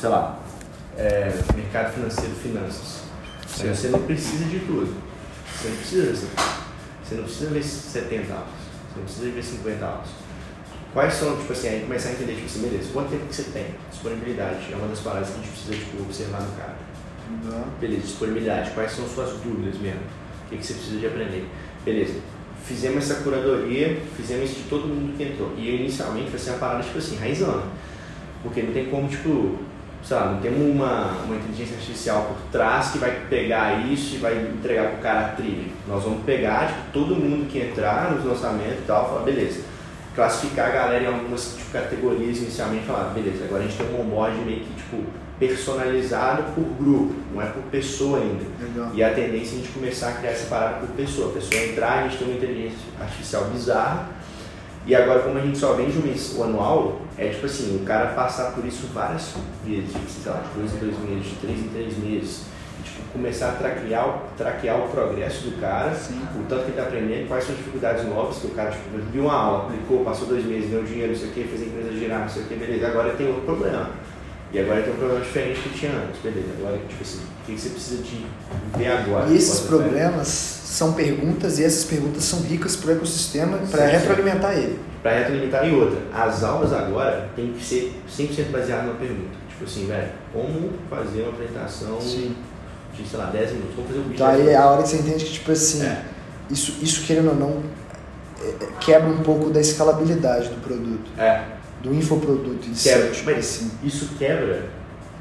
sei lá, é, mercado financeiro, finanças. Certo. Você não precisa de tudo. Você não precisa, você não precisa ver 70 aulas. Você não precisa ver 50 aulas. Quais são, tipo assim, aí começar a entender, tipo assim, beleza, quanto tempo que você tem? Disponibilidade é uma das palavras que a gente precisa, tipo, observar no cara. Uhum. Beleza, disponibilidade, quais são suas dúvidas mesmo? O que, que você precisa de aprender? Beleza, fizemos essa curadoria, fizemos isso de todo mundo que entrou. E inicialmente vai ser uma parada, tipo assim, raizona. Porque não tem como, tipo, sei lá, não tem uma, uma inteligência artificial por trás que vai pegar isso e vai entregar pro cara a trilha. Nós vamos pegar, tipo, todo mundo que entrar nos lançamentos e tal, falar, beleza, classificar a galera em algumas tipo, categorias inicialmente, falar, beleza, agora a gente tem um onboard meio que, tipo, personalizado por grupo, não é por pessoa ainda. Legal. E a tendência é a gente começar a criar essa parada por pessoa. A pessoa entrar, a gente tem uma inteligência artificial bizarra. E agora, como a gente só vende o anual, é tipo assim, o cara passar por isso várias vezes, tipo, sei lá, de dois em dois meses, de três em três meses. E, tipo, começar a traquear, traquear o progresso do cara, Sim. o tanto que ele está aprendendo, quais são as dificuldades novas que o cara tipo, viu uma aula, aplicou, passou dois meses, deu dinheiro, não sei o que, fez a empresa girar, não sei o que, beleza, agora tem outro problema e agora tem um problema diferente que tinha antes, beleza. Agora, tipo assim, o que você precisa de ver agora? E esses problemas são perguntas e essas perguntas são ricas para o ecossistema para retroalimentar ele. Para retroalimentar e outra, as aulas agora têm que ser 100% baseadas numa pergunta. Tipo assim, velho, como fazer uma apresentação Sim. de, sei lá, 10 minutos? Como fazer um vídeo? Então aí é a hora que você entende que, tipo assim, é. isso, isso querendo ou não, é, é, quebra um pouco da escalabilidade do produto. É do infoproduto em quebra, si. Tipo assim. Isso quebra,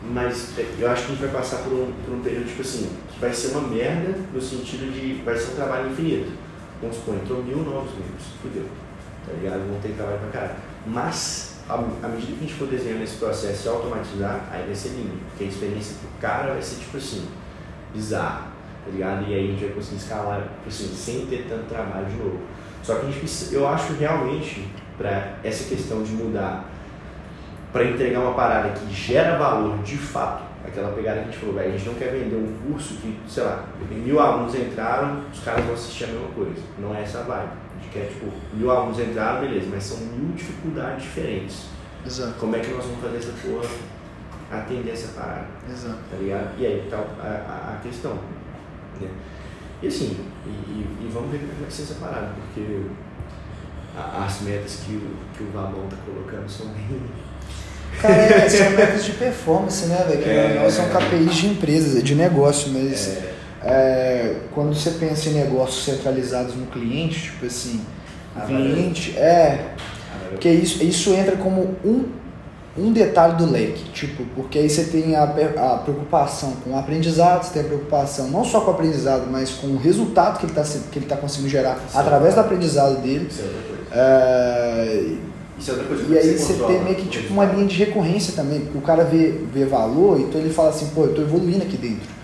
mas eu acho que a gente vai passar por um, por um período, tipo assim, que vai ser uma merda no sentido de vai ser um trabalho infinito. Vamos supor, entrou mil novos membros, fudeu. Tá ligado? Vão ter trabalho pra caralho. Mas, à medida que a gente for desenhando esse processo e automatizar, aí vai ser lindo. Porque a experiência pro cara vai ser, tipo assim, bizarra. Tá ligado? E aí a gente vai conseguir escalar, tipo assim, sem ter tanto trabalho de novo. Só que a gente precisa, eu acho realmente para essa questão de mudar, para entregar uma parada que gera valor de fato, aquela pegada que a gente falou, a gente não quer vender um curso que, sei lá, mil alunos entraram, os caras vão assistir a mesma coisa. Não é essa a vibe. A gente quer, tipo, mil alunos entraram, beleza, mas são mil dificuldades diferentes. Exato. Como é que nós vamos fazer essa porra atender essa parada? Exato. Tá ligado? E aí tá a, a, a questão. Né? E assim, e, e, e, vamos ver como é que vai ser essa parada, porque as metas que o, que o Vabão tá colocando são bem. Cara, é, são metas de performance, né, velho? Que é, são KPIs de empresas, de negócio, mas é. É, quando você pensa em negócios centralizados no cliente, tipo assim, ah, cliente, é. Porque isso, isso entra como um, um detalhe do leque, tipo, porque aí você tem a, a preocupação com o aprendizado, você tem a preocupação não só com o aprendizado, mas com o resultado que ele está tá conseguindo gerar através é do aprendizado dele. Isso é Isso é outra coisa e aí você, você tem meio que tipo uma linha de recorrência também, porque o cara vê, vê valor, então ele fala assim, pô, eu tô evoluindo aqui dentro.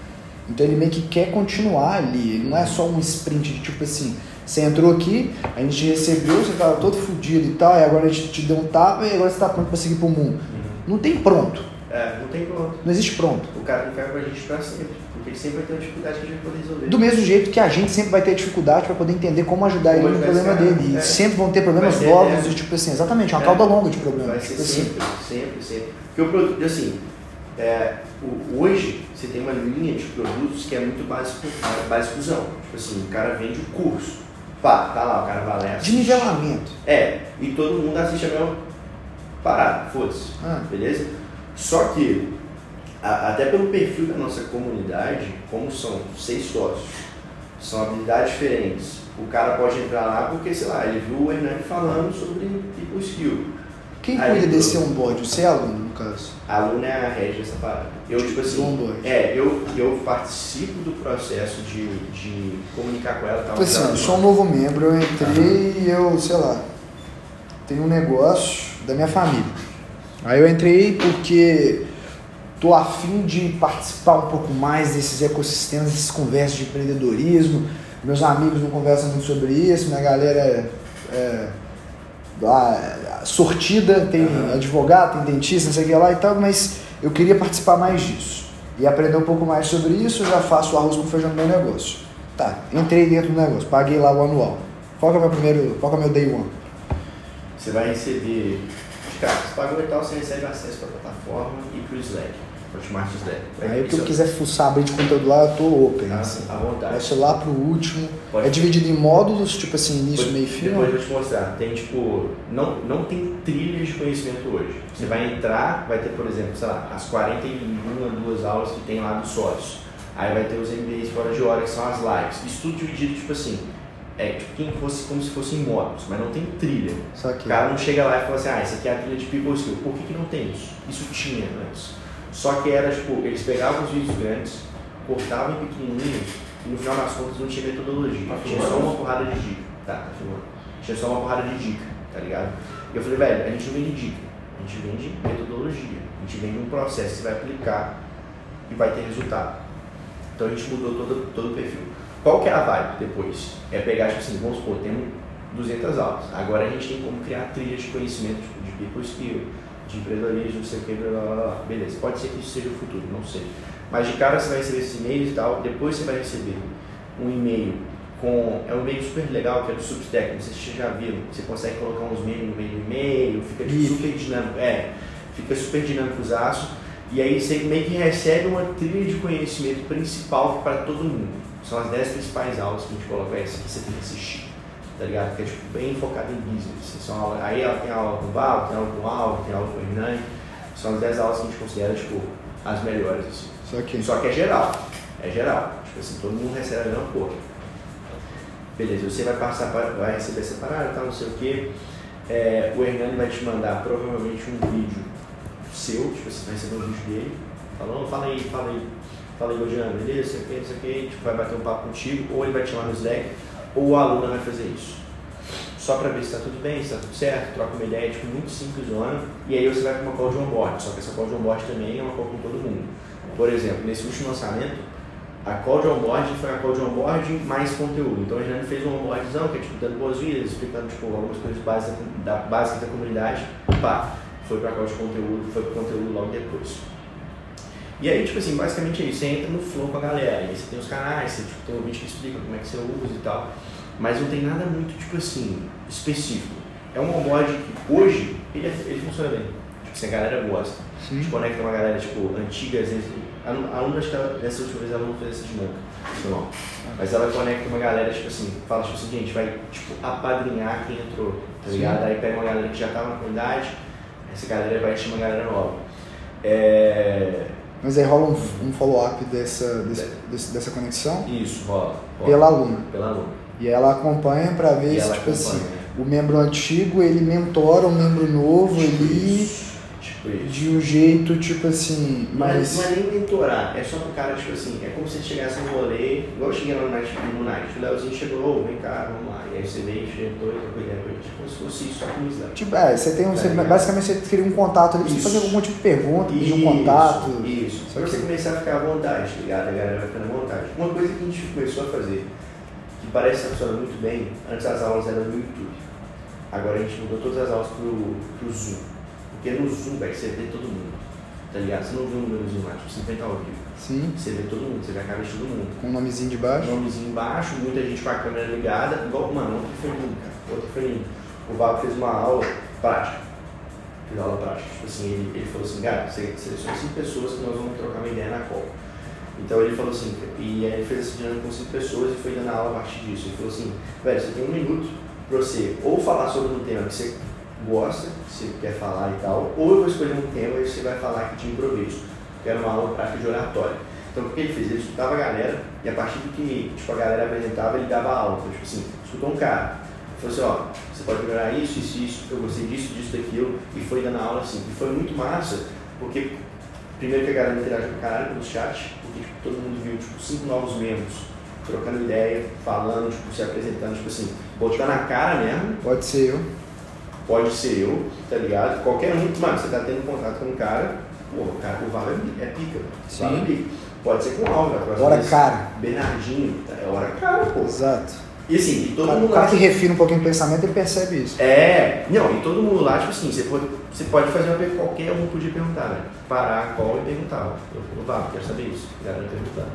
Então ele meio que quer continuar ali, ele não é só um sprint de tipo assim, você entrou aqui, a gente recebeu, você tava todo fodido e tal, e agora a gente te deu um tapa e agora você tá pronto para seguir pro mundo. Uhum. Não tem pronto. É, não tem pronto. Não existe pronto. O cara não quer com a gente pra sempre. Porque ele sempre vai ter uma dificuldade que a gente vai poder resolver. Do mesmo jeito que a gente sempre vai ter dificuldade para poder entender como ajudar como ele no problema dele. E é. sempre vão ter problemas novos, é. tipo assim, exatamente, uma é. cauda longa de problemas. Vai ser tipo sempre, assim. sempre, sempre. Porque o produto, assim, é, hoje você tem uma linha de produtos que é muito básico, básicozão. Tipo assim, o cara vende o curso. Pá, tá lá, o cara vai De nivelamento. É, e todo mundo assiste a mesma parada, foda-se. Ah. Beleza? Só que, a, até pelo perfil da nossa comunidade, como são seis sócios, são habilidades diferentes. O cara pode entrar lá porque, sei lá, ele viu o Hernani falando sobre people skill. Quem Aí, cuida desse onboard? Você é aluno, no caso? Aluno é a rede dessa parada. Eu, tipo assim, onboard. é, eu, eu participo do processo de, de comunicar com ela. Tal, tipo assim, eu sou um novo membro, eu entrei e eu, sei lá, tenho um negócio da minha família. Aí eu entrei porque tô afim de participar um pouco mais desses ecossistemas, dessas conversas de empreendedorismo. Meus amigos não conversam muito sobre isso, minha galera é, é sortida, tem uhum. advogado, tem dentista, não sei o que lá e tal, mas eu queria participar mais disso. E aprender um pouco mais sobre isso, eu já faço o arroz com feijão no meu negócio. Tá, entrei dentro do negócio, paguei lá o anual. Qual que é o meu primeiro, qual que é o meu day one? Você vai receber cara, você pagou e tal, você recebe acesso para a plataforma e para o Slack. Hotmart Slack. Aí o que eu quiser fuçar, abrir de conteúdo lá, eu tô open. Ah, assim. à vontade. Ir lá pro último. Pode. É dividido em módulos, tipo assim, início, Depois- meio e fim. Depois eu vou te mostrar. Tem tipo. Não, não tem trilhas de conhecimento hoje. Você vai entrar, vai ter, por exemplo, sei lá, as 41 duas aulas que tem lá dos sócios. Aí vai ter os MBAs fora de hora, que são as lives. Isso tudo dividido, tipo assim. É tipo quem fosse, como se fossem módulos, mas não tem trilha. Só O cara não chega lá e fala assim, ah, isso aqui é a trilha de People Skill. Por que, que não tem isso? Isso tinha antes. Só que era tipo, eles pegavam os vídeos grandes, cortavam em pequenininhos e no final das contas não tinha metodologia. Tá tinha só uma porrada de dica. Tá, tá filmando. Tinha só uma porrada de dica, tá ligado? E eu falei, velho, a gente não vende dica, a gente vende metodologia. A gente vende um processo que você vai aplicar e vai ter resultado. Então a gente mudou todo, todo o perfil. Qual que é a vibe depois? É pegar, tipo assim, vamos supor, temos 200 aulas. Agora a gente tem como criar trilhas de conhecimento, tipo, de people skill, de empreendedorismo, não sei o que, blá, blá, blá. Beleza, pode ser que isso seja o futuro, não sei. Mas de cara você vai receber esses e-mails e tal, depois você vai receber um e-mail com. É um e-mail super legal, que é do Substack, não sei se vocês já viram. Você consegue colocar uns memes no meio do e-mail, fica tipo, super dinâmico. É, fica super dinâmico os aços. E aí você meio que recebe uma trilha de conhecimento principal para todo mundo. São as 10 principais aulas que a gente coloca essa que você tem que assistir. Tá ligado? Que é tipo, bem focado em business. assim. São aula, aí ela tem aula com o Val, tem aula com o Alvo, tem aula com o Hernani. São as 10 aulas que a gente considera tipo, as melhores. Assim. Só que. Só que é geral. É geral. Tipo assim, todo mundo recebe a mesma porra. Beleza, você vai passar, vai receber essa parada, tal, não sei o quê. É, o Hernani vai te mandar provavelmente um vídeo seu, tipo assim, vai receber um vídeo dele, falando, fala aí, fala aí, fala aí, Godiano, beleza, não sei o quê, não sei o quê, tipo, vai bater um papo contigo, ou ele vai te chamar no Slack, ou o aluno vai fazer isso. Só pra ver se tá tudo bem, se tá tudo certo, troca uma ideia, tipo, muito simples, zona, e aí você vai para uma call de onboard, só que essa call de onboard também é uma call com todo mundo. Por exemplo, nesse último lançamento, a call de onboard foi a call de onboard mais conteúdo. Então a gente fez um onboardzão, que é tipo dando boas-vindas, explicando tipo, algumas coisas básicas da, básicas da comunidade. Pá, foi pra call de conteúdo, foi pro conteúdo logo depois. E aí, tipo assim, basicamente é isso. Você entra no flow com a galera. Aí você tem os canais, você tipo, tem um vídeo que explica como é que você usa e tal. Mas não tem nada muito, tipo assim, específico. É um onboard que hoje ele, é- ele funciona bem. Tipo, se a galera gosta. A Sim. gente conecta uma galera, tipo, antiga, às vezes. A aluna, acho que ela, dessa última vez ela não fez essa dinâmica. Não. Mas ela conecta uma galera, tipo assim, fala, tipo assim, gente, vai, tipo, apadrinhar quem entrou, tá Sim. ligado? Aí pega uma galera que já tava na comunidade, essa galera vai chamar uma galera nova. É... Mas aí rola um, um follow-up dessa, desse- desse- dessa conexão Isso, rola. rola. pela aluna. Pela aluna. E ela acompanha pra ver se, tipo assim, acompanha, né? o membro antigo ele mentora o membro novo ali. Tipo isso. de um jeito, tipo assim, Mas não é nem mentorar, é só pro cara, tipo assim, é como se ele chegasse no rolê, igual eu cheguei lá no Night, no Night, o Leozinho chegou, vem cá, vamos lá. E aí você veio, sentou e ele, tipo, como se fosse isso, só com isso, né? Tipo, é, você tem um. Tá você- basicamente você cria um contato ali, você Isso. fazer algum tipo de pergunta, pedir um Isso, contato. Isso. Só Pra você começar a ficar à vontade, tá ligado? A galera vai ficando à vontade. Uma coisa que a gente começou a fazer, que parece que funciona muito bem, antes as aulas eram no YouTube. Agora a gente mudou todas as aulas pro, pro Zoom. Porque no Zoom, velho, você vê todo mundo. Tá ligado? Você não vê um númerozinho lá, tipo, 50 ao vivo. Sim, Você vê todo mundo, você vê a cara de todo mundo. com o nomezinho de baixo. nomezinho embaixo, muita gente com a câmera ligada. Igual, mano, ontem foi lindo, cara. Ontem foi lindo. O Val fez uma aula prática. Fez aula prática. Tipo assim, ele, ele falou assim, cara, você seleciona cinco pessoas que nós vamos trocar uma ideia na call. Então ele falou assim, e aí ele fez essa dinâmica com cinco pessoas e foi dando aula a partir disso. Ele falou assim, velho, você tem um minuto pra você ou falar sobre um tema que você gosta, você quer falar e tal, ou eu vou escolher um tema e você vai falar aqui de improviso. Que era uma aula prática de oratória. Então o que ele fez? Ele escutava a galera e a partir do que tipo, a galera apresentava, ele dava aula. Então, tipo assim, escutou um cara. Falou assim, ó, você pode melhorar isso, isso, isso, eu gostei disso, disso, daquilo, e foi dando aula assim. E foi muito massa, porque primeiro que a galera interagiu com caralho pelo chat, porque tipo, todo mundo viu tipo, cinco novos membros, trocando ideia, falando, tipo, se apresentando, tipo assim, botando a cara mesmo, Pode ser eu. Pode ser eu, tá ligado? Qualquer um, mano, você tá tendo contato com um cara, pô, o cara, o Val é, pica, o Val é pica. Pode ser com o Alva, a próxima Hora vez. cara. Bernardinho, é hora cara, pô. Exato. E assim, e todo O cara, mundo o cara lá. que refina um pouquinho o pensamento, ele percebe isso. É, não, e todo mundo lá, tipo assim, você pode, você pode fazer uma pergunta, qualquer um podia perguntar, né? Parar a call e perguntar. Eu falei, vá, quero saber isso. A galera perguntando.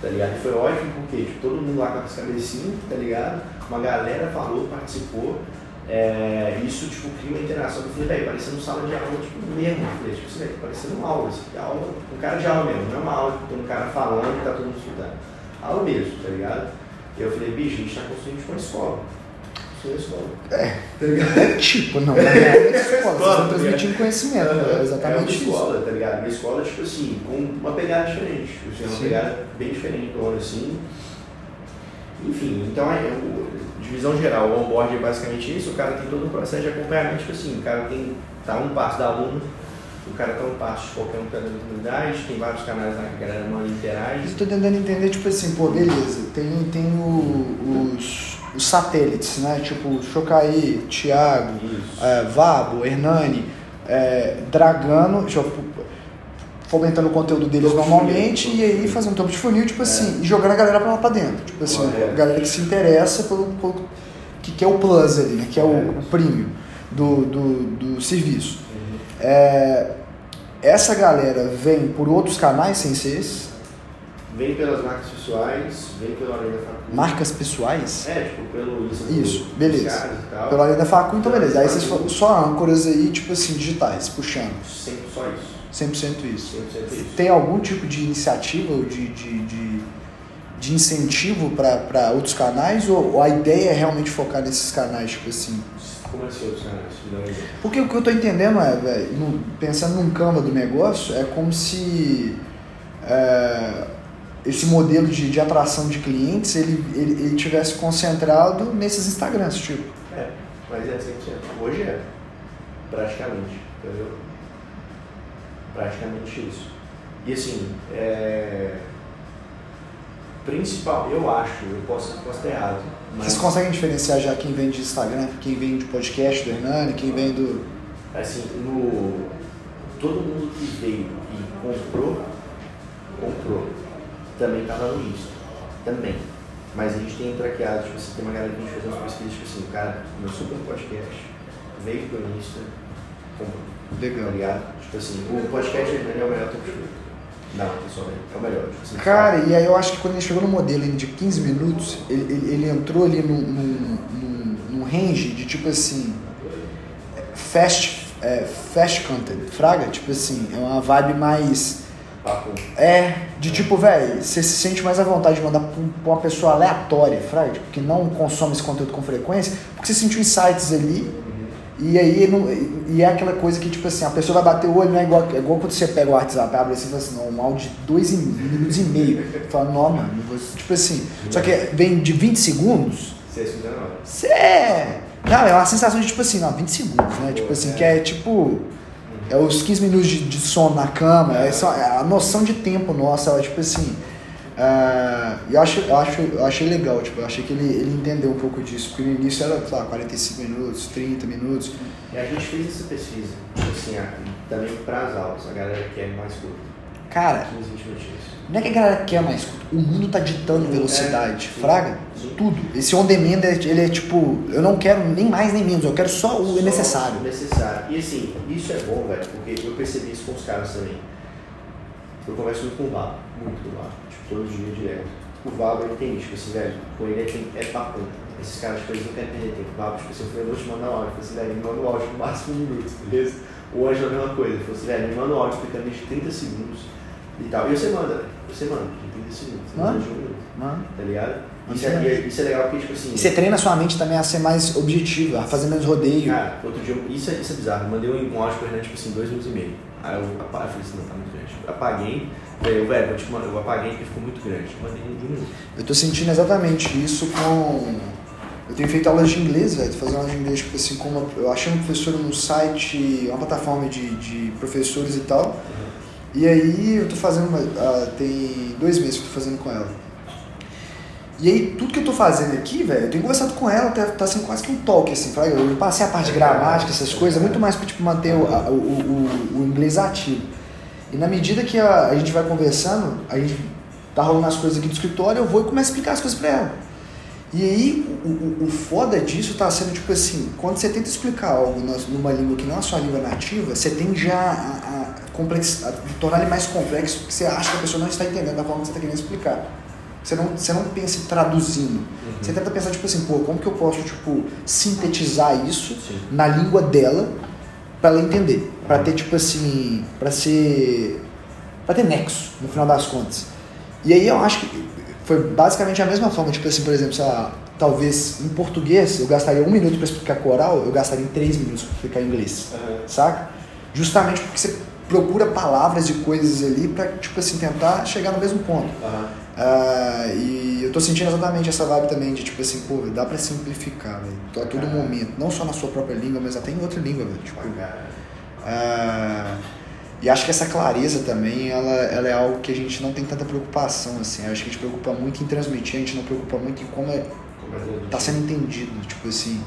Tá ligado? E foi ótimo porque tipo, todo mundo lá com as cabecinhas, tá ligado? Uma galera falou, participou. É, isso, tipo, cria uma interação. Eu falei, velho, parecendo sala de aula, tipo, mesmo. Falei, tipo, assim, parecendo uma aula, assim, aula, um cara de aula mesmo, não é uma aula que tem um cara falando e tá todo mundo estudando. Aula mesmo, tá ligado? E eu falei, bicho, a gente tá construindo tipo uma escola. É, tá ligado? É tipo, não, é escola, você tá transmitindo conhecimento, é exatamente é uma escola, tá ligado? Uma escola, tipo assim, com uma pegada diferente. Tipo assim, uma Sim. pegada bem diferente, assim. Enfim, então é, divisão geral, o onboard é basicamente isso, o cara tem todo um processo de acompanhamento, tipo assim, o cara tem, tá um passo da aluno, o cara tá um passo de qualquer um que na comunidade, tem vários canais lá que a galera manda interage. Eu tô tentando entender, tipo assim, pô, beleza, tem, tem o- os, os satélites, né? Tipo, Chocaí, Thiago, é, Vabo, Hernani, é, Dragano, deixa eu- fomentando o conteúdo deles Topo de normalmente funil, e aí de fazendo um topo de funil, tipo assim, e jogando a galera pra lá pra dentro. Tipo assim, Correto. a galera que se interessa pelo, pelo que, que é o plus ali, né? Que é o, o premium do, do, do serviço. Uhum. É, essa galera vem por outros canais sem ser esse? Vem pelas marcas pessoais, vem pela Além da Faculdade. Marcas pessoais? É, tipo, pelo Insta Isso, beleza. Pela linha da facu, então beleza. Aí vocês falam só âncoras aí, tipo assim, digitais, puxando. Sempre só isso. 100% isso. 100% isso. Tem algum tipo de iniciativa ou de, de, de, de incentivo para outros canais? Ou, ou a ideia é realmente focar nesses canais, tipo assim? Como assim outros canais? Porque o que eu tô entendendo é, velho, no- pensando num Canva do negócio, é como se é, esse modelo de, de atração de clientes ele, ele, ele tivesse concentrado nesses Instagrams, tipo. É, mas é 100%. Hoje é. Praticamente. Entendeu? Praticamente isso. E assim, é... Principal, eu acho, eu posso, posso estar errado. Mas Vocês conseguem diferenciar já quem vem de Instagram, quem vem de podcast do Hernani, quem vem do. assim, no... todo mundo que veio e comprou, comprou. Também estava no Insta. Também. Mas a gente tem traqueado, tipo assim, tem uma galera que a gente faz umas pesquisas, tipo assim, o cara começou pelo podcast, veio pelo Insta, comprou. Tá Legal. ligado? Tipo assim, o podcast é o melhor top show. Não, pessoalmente, é o melhor. Tipo assim, Cara, e aí eu acho que quando ele chegou no modelo de 15 minutos, ele, ele, ele entrou ali num, num, num, num range de tipo assim. Fast, é, fast content, fraga? Tipo assim, é uma vibe mais. papo. É, de tipo, velho, você se sente mais à vontade de mandar pra pra uma pessoa aleatória, fraga, tipo, que não consome esse conteúdo com frequência, porque você sentiu insights ali, e aí não, e é aquela coisa que, tipo assim, a pessoa vai bater o olho, não é igual, é igual quando você pega o WhatsApp, abre assim e fala assim, não, um áudio de dois e- minutos e meio. Fala, não, mano, você, tipo assim, só que vem de 20 segundos, Você escuta na hora. você é. Não, é uma sensação de tipo assim, não, 20 segundos, né? Tipo assim, que é tipo. É os 15 minutos de, de sono na cama, é só, é a noção de tempo nossa, ela, tipo assim. Ah, eu, acho, eu, acho, eu achei legal, tipo, eu achei que ele, ele entendeu um pouco disso, porque no início era, sei lá, 45 minutos, 30 minutos. E a gente fez essa pesquisa, assim, também para as aulas, a galera quer mais curto. Cara, 15, 20 minutinhos. não é que a galera quer mais curto, o mundo tá ditando velocidade, É, fraga, sim. tudo. Esse on demand, é- ele é tipo, eu não quero nem mais nem menos, eu quero só o Só necessário. o necessário. E assim, isso é bom, velho, porque eu percebi isso com os caras também. Eu converso muito com o Vabo, muito Vabo, tipo, todo dia direto. O Vabo, ele tem isso, tipo assim, velho, com ele é, tem, é papo. Esses caras, tipo, eles não querem perder tempo. O Vabo, tipo assim, eu falei, eu vou te mandar um áudio. Assim, velho, me manda um áudio no máximo um minuto, beleza? O Anjo é a mesma coisa. Ele falou assim, velho, me manda um áudio explicando de 30 segundos e tal. E você manda, você manda, de 30 segundos. Você manda de um minuto, tá ligado? Isso é, é- isso é legal porque, tipo assim... E você treina sua mente também a ser mais objetiva, a fazer menos rodeio. Cara, outro dia, eu- isso é, isso é bizarro. Eu mandei um, um áudio pro Renan, tipo assim, dois minutos e meio. Aí eu, eu falei assim, não, tá muito grande. Eu apaguei, eu, velho, te mandar, eu apaguei porque ficou muito grande. Mandei um um minuto. Eu tô sentindo exatamente isso com. Eu tenho feito aulas de inglês, velho. Tô fazendo aulas de inglês, tipo assim, com uma... eu achei uma professora no site, uma plataforma de, de professores e tal. E aí eu tô fazendo, uma, ah, tem dois meses que eu tô fazendo com ela. E aí tudo que eu tô fazendo aqui, velho, eu tenho conversado com ela, tá, tá sendo quase que um toque, assim, eu passei a parte de gramática, essas coisas, muito mais pra tipo, manter o, o, o, o inglês ativo. E na medida que a, a gente vai conversando, a gente tá rolando as coisas aqui do escritório, eu vou e começo a explicar as coisas pra ela. E aí, o, o, foda disso tá sendo tipo assim, quando você tenta explicar algo numa língua que não é a sua língua nativa, você tende a, a, a, a tornar ele mais complexo, porque você acha que a pessoa não está entendendo da forma que você está querendo explicar. Você não, você não pensa em traduzindo. Uhum. Você tenta pensar, tipo assim, pô, como que eu posso, tipo, sintetizar isso Sim. na língua dela para ela entender? Para ter, tipo assim, para ser. para ter nexo, no final das contas. E aí eu acho que foi basicamente a mesma forma, tipo assim, por exemplo, sei lá, talvez em português eu gastaria um minuto para explicar coral, eu gastaria em três minutos para explicar inglês, uhum. saca? Justamente porque você procura palavras e coisas ali para tipo assim tentar chegar no mesmo ponto. Uhum. Uh, e eu tô sentindo exatamente essa vibe também de tipo assim, pô, dá para simplificar, velho. A todo momento, não só na sua própria língua, mas até em outra língua, velho. Tipo, uh, e acho que essa clareza também, ela, ela é algo que a gente não tem tanta preocupação, assim. Acho que a gente preocupa muito em transmitir, a gente não preocupa muito em como é, tá sendo entendido, tipo assim.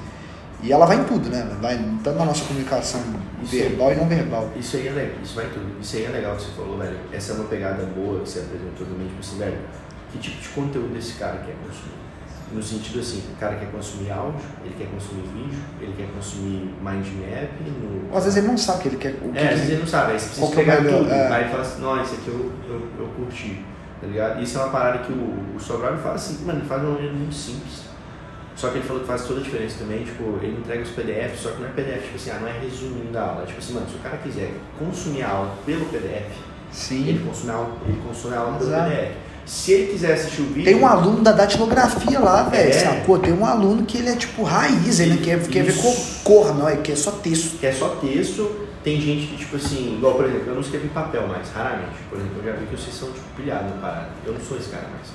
E ela vai em tudo, né? Vai tanto na nossa comunicação isso verbal aí, e não verbal. Isso aí é legal, isso vai em tudo. Isso aí é legal que você falou, velho. Essa é uma pegada boa que você apresentou também, tipo assim, velho, que tipo de conteúdo esse cara quer consumir? No sentido assim, o cara quer consumir áudio, ele quer consumir vídeo, ele quer consumir mind map. No... Às vezes ele não sabe que ele quer. O que é, às vezes ele não sabe, aí você precisa é pegar tudo. É... Aí ele fala assim, não, esse aqui eu, eu, eu curti. Tá ligado? Isso é uma parada que o, o Sobral fala assim, mano, ele faz de uma maneira muito simples. Só que ele falou que faz toda a diferença também, tipo, ele entrega os PDFs, só que não é PDF, tipo assim, ah, não é resumindo a aula. Tipo assim, mano, se o cara quiser consumir a aula pelo PDF, Sim. ele consome a aula, ele consome a aula pelo PDF. Se ele quiser assistir o vídeo. Tem um aluno da datilografia lá, velho. É. Sacou? Tem um aluno que ele é tipo raiz, ele quer, quer ver cor, não, ele quer só texto. Quer só texto. Tem gente que, tipo assim, igual, por exemplo, eu não escrevo em papel mais, raramente. Por exemplo, eu já vi que vocês são, tipo, pilhados no parada. Eu não sou esse cara mais.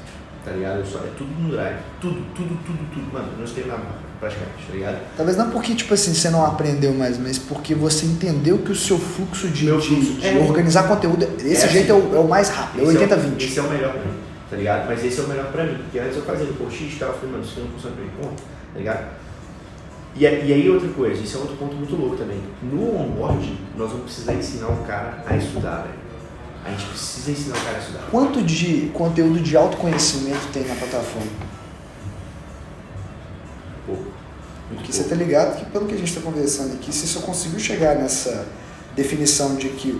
Tá ligado? Eu só, é tudo no drive. Tudo, tudo, tudo, tudo. Mano, eu não escrevo nada praticamente, tá ligado? Talvez não porque, tipo assim, você não aprendeu mais, mas porque você entendeu que o seu fluxo de, fluxo, de, é, organizar conteúdo, esse é jeito assim, é, o, é, o, mais rápido, é 80-20. É esse é o melhor pra mim tá ligado? Mas esse é o melhor pra mim, porque antes eu fazia no post-it e tava falando, mano, isso não funciona pra mim, conta, tá ligado? E, e aí outra coisa, isso é outro ponto muito louco também. No onboard, nós vamos precisar ensinar o cara a estudar, velho. A gente precisa ensinar o cara a estudar. Quanto de conteúdo de autoconhecimento tem na plataforma? Pouco. Porque você tá ligado que pelo que a gente está conversando aqui, você só conseguiu chegar nessa definição de que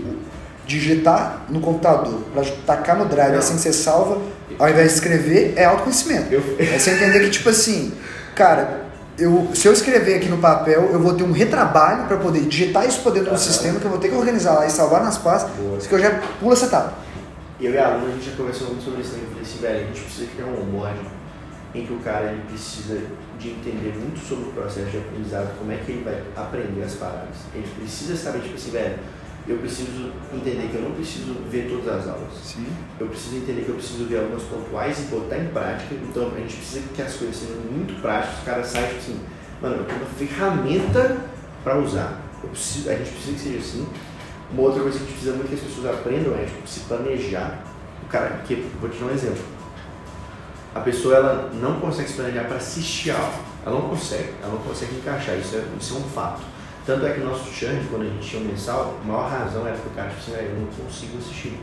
digitar no computador, para tacar no drive, não. assim você salva, ao invés de escrever, é autoconhecimento. Eu... É você entender que, tipo assim, cara, eu, se eu escrever aqui no papel, eu vou ter um retrabalho para poder digitar isso para dentro do sistema, que eu vou ter que organizar lá e salvar nas pastas, isso que eu já pula essa etapa. Eu e a aluna, a gente já conversou muito sobre isso também. Eu falei assim, velho, a gente precisa criar um onboard em que o cara ele precisa de entender muito sobre o processo de aprendizado, como é que ele vai aprender as paradas. Ele precisa saber, tipo assim, velho, eu preciso entender que eu não preciso ver todas as aulas. Sim. Eu preciso entender que eu preciso ver algumas pontuais e botar em prática. Então a gente precisa que as coisas sejam muito práticas. O cara sai tipo assim, mano, eu tenho uma ferramenta para usar. Preciso, a gente precisa que seja assim. Uma outra coisa que a gente precisa muito que as pessoas aprendam é tipo, se planejar. O cara, que, vou te dar um exemplo. A pessoa ela não consegue se planejar para assistir a aula. Ela não consegue, ela não consegue encaixar. Isso é, isso é um fato. Tanto é que o nosso churn, quando a gente tinha um mensal, a maior razão era porque o cara tipo assim, ah, eu não consigo assistir.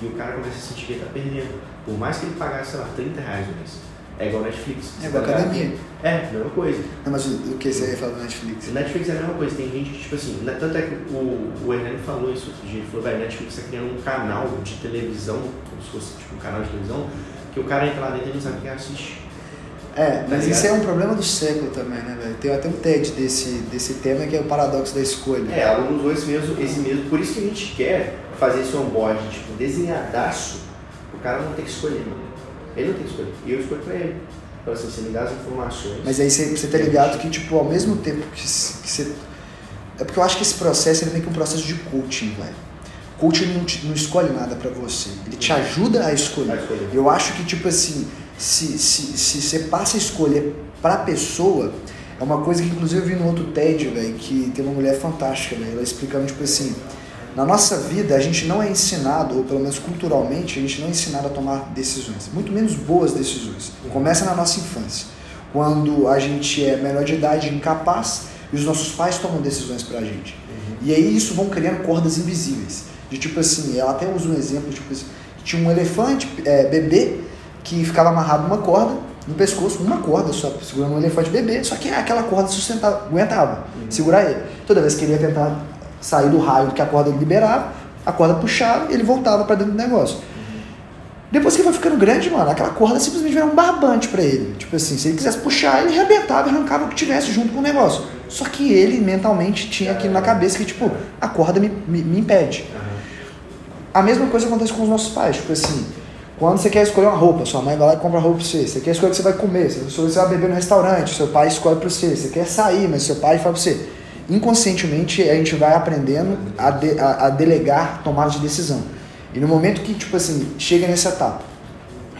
E o cara começa a sentir que ele está perdendo. Por mais que ele pagasse, sei lá, 30 reais no mês. É igual Netflix. É igual academia. É, mesma coisa. Não, mas o que você ia falar do Netflix? O Netflix é a mesma coisa. Tem gente que, tipo assim, né, tanto é que o, o Hernani falou isso outro dia. Ele falou, velho, Netflix está criando um canal de televisão, como se fosse tipo um canal de televisão, que o cara entra lá dentro e não sabe quem assiste. É, mas isso é um problema do século também, né, velho? Tem até um TED desse, desse tema que é o paradoxo da escolha. É, aluno usou esse mesmo, esse mesmo. Por isso que a gente quer fazer esse onboard, tipo, desenhadaço, o cara não tem que escolher, mano. Ele não tem que escolher. E eu escolho pra ele. Então, assim, você me dá as informações. Mas aí você, você tá ligado que, tipo, ao mesmo tempo que, que você. É porque eu acho que esse processo ele é meio que um processo de coaching, velho. Coaching não, não escolhe nada para você. Ele te ajuda a escolher. a escolher. Eu acho que, tipo assim, se, se, se você passa a escolher para a pessoa, é uma coisa que inclusive eu vi no outro TED, velho, que tem uma mulher fantástica, ela explicando, tipo assim, na nossa vida a gente não é ensinado, ou pelo menos culturalmente, a gente não é ensinado a tomar decisões, muito menos boas decisões. Começa na nossa infância, quando a gente é menor de idade, incapaz, e os nossos pais tomam decisões pra gente. Uhum. E aí isso vão criando cordas invisíveis. De tipo assim, ela até usa um exemplo, tipo assim, tinha um elefante é, bebê que ficava amarrado numa corda no pescoço, uma corda só, segurando um elefante bebê, só que aquela corda sustentava, aguentava uhum. segurar ele. Toda vez que ele ia tentar sair do raio que a corda liberava, a corda puxava e ele voltava para dentro do negócio. Uhum. Depois que ele vai ficando grande, mano, aquela corda simplesmente vira um barbante pra ele. Tipo assim, se ele quisesse puxar, ele arrebentava e arrancava o que tivesse junto com o negócio. Só que ele mentalmente tinha aquilo na cabeça que, tipo, a corda me, me, me impede. A mesma coisa acontece com os nossos pais. Tipo assim, quando você quer escolher uma roupa, sua mãe vai lá e compra roupa pra você. Você quer escolher o que você vai comer, você vai beber no restaurante, seu pai escolhe pra você. Você quer sair, mas seu pai fala pra você. Inconscientemente a gente vai aprendendo a, de, a, a delegar tomada de decisão. E no momento que, tipo assim, chega nessa etapa,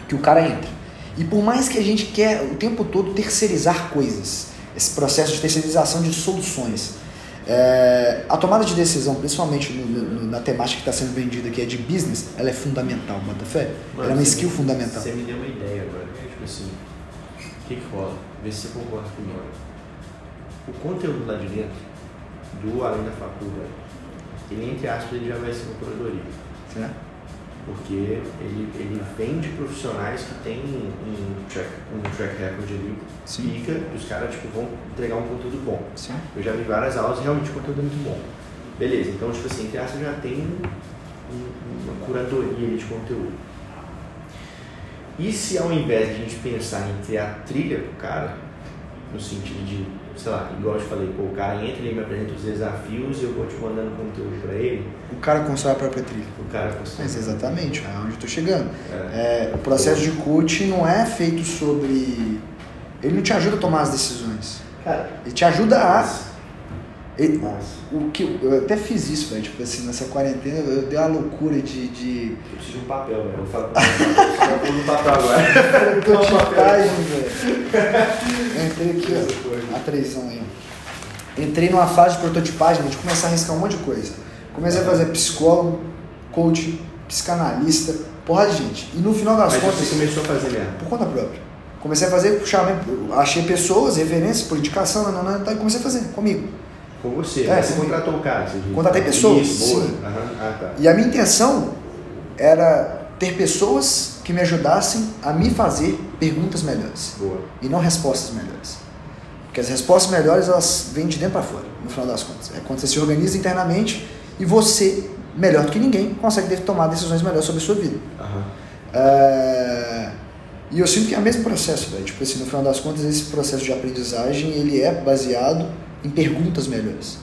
que o cara entra, e por mais que a gente quer o tempo todo terceirizar coisas, esse processo de terceirização de soluções, é, a tomada de decisão, principalmente no, na temática que está sendo vendida, que é de business, ela é fundamental, bota fé. Mano, ela é uma skill me, fundamental. Você me deu uma ideia agora, tipo assim, o que, que rola? Vê se você concorda comigo. O conteúdo lá de dentro, do além da faculdade, ele, entre aspas, ele já vai ser uma curadoria. Certo? porque ele, ele vende profissionais que têm um track, um track record ali, Sim. pica, e os caras tipo, vão entregar um conteúdo bom. Sim. Eu já vi várias aulas e realmente o conteúdo é muito bom. Beleza, então, tipo assim, entre aspas, já tem um, uma curadoria de conteúdo. E se ao invés de a gente pensar em criar trilha pro cara, no sentido de sei lá, igual eu te falei, pô, o cara entra, ele me apresenta os desafios e eu vou te mandando conteúdo para ele. O cara constrói a própria trilha. O cara constrói. Mas exatamente, é onde eu tô chegando. É. É, o processo de coaching não é feito sobre. Ele não te ajuda a tomar as decisões. Cara, ele te ajuda a. Ele, o que eu até fiz isso, velho. Tipo assim, nessa quarentena eu dei uma loucura de. de... Eu preciso de um papel, velho. Eu falo eu preciso um papel agora. Prototipagem, velho. Entrei aqui, ó. A trêsão aí. Entrei numa fase de prototipagem de começar a arriscar um monte de coisa. Comecei a fazer psicólogo, coach, psicanalista, porra de gente. E no final das Mas contas. Você começou a fazer mesmo? Por conta própria. Comecei a fazer, puxar, achei pessoas, referências, por indicação, não, não, não, e comecei a fazer comigo. Com você. É, você contratou o cara. Você contratei pessoas. Isso, sim. Ah, tá. E a minha intenção era ter pessoas que me ajudassem a me fazer perguntas melhores. Boa. E não respostas melhores. Porque as respostas melhores, elas vêm de dentro para fora, no final das contas. É quando você se organiza internamente e você, melhor do que ninguém, consegue tomar decisões melhores sobre a sua vida. É... E eu sinto que é o mesmo processo, velho. Tipo assim, no final das contas, esse processo de aprendizagem, ele é baseado em perguntas melhores.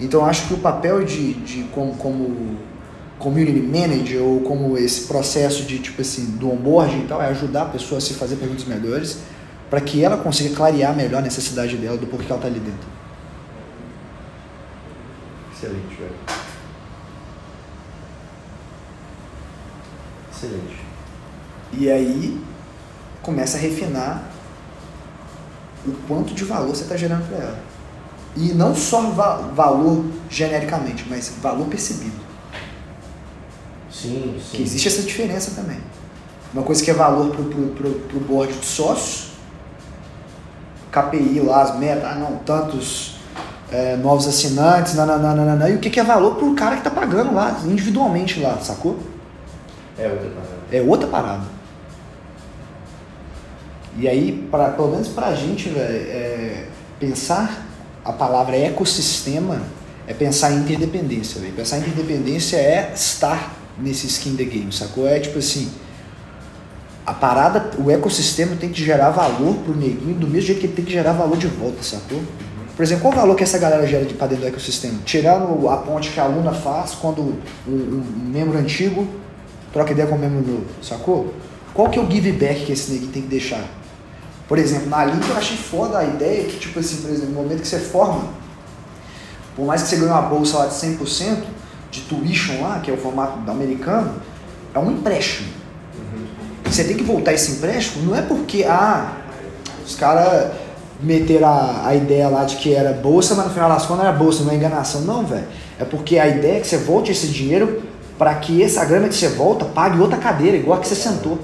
Então acho que o papel de, de como, como community manager ou como esse processo de tipo assim do onboarding e tal é ajudar a pessoa a se fazer perguntas melhores para que ela consiga clarear melhor a necessidade dela do porquê ela está ali dentro. Excelente, velho. Excelente. E aí começa a refinar o quanto de valor você está gerando para ela. E não só va valor genericamente, mas valor percebido. Sim, sim. Que existe essa diferença também. Uma coisa que é valor pro, pro, pro, pro board de sócios, KPI lá, as metas, ah, não, tantos é, novos assinantes, nananana, e o que, que é valor pro cara que tá pagando lá, individualmente lá, sacou? É outra parada. É outra parada. E aí, pra, pelo menos pra gente, velho, é, pensar a palavra ecossistema é pensar em interdependência, velho. Pensar em interdependência é estar nesse skin the game, sacou? É tipo assim, a parada, o ecossistema tem que gerar valor pro neguinho do mesmo jeito que ele tem que gerar valor de volta, sacou? Por exemplo, qual o valor que essa galera gera de, pra dentro do ecossistema? Tirando a ponte que a aluna faz quando um, um membro antigo troca ideia com um membro novo, sacou? Qual que é o give back que esse neguinho tem que deixar? Por exemplo, na Link eu achei foda a ideia que, tipo assim, por exemplo, no momento que você forma, por mais que você ganhe uma bolsa lá de 100% de tuition lá, que é o formato americano, é um empréstimo. Uhum. Você tem que voltar esse empréstimo, não é porque, ah, os caras meteram a, a ideia lá de que era bolsa, mas no final das contas era bolsa, não é enganação. Não, velho. É porque a ideia é que você volte esse dinheiro para que essa grana que você volta pague outra cadeira, igual a que você sentou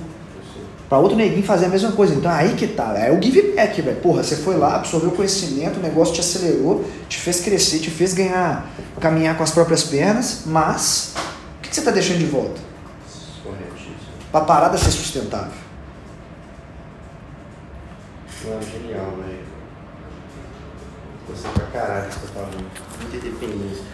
para outro neguinho fazer a mesma coisa. Então aí que tá, é o give back, velho. Porra, você foi lá, absorveu conhecimento, o negócio te acelerou, te fez crescer, te fez ganhar, caminhar com as próprias pernas, mas o que, que você tá deixando de volta? Pra parada ser sustentável. Mano, genial, velho. Você pra caralho você tá falando. Muita independência.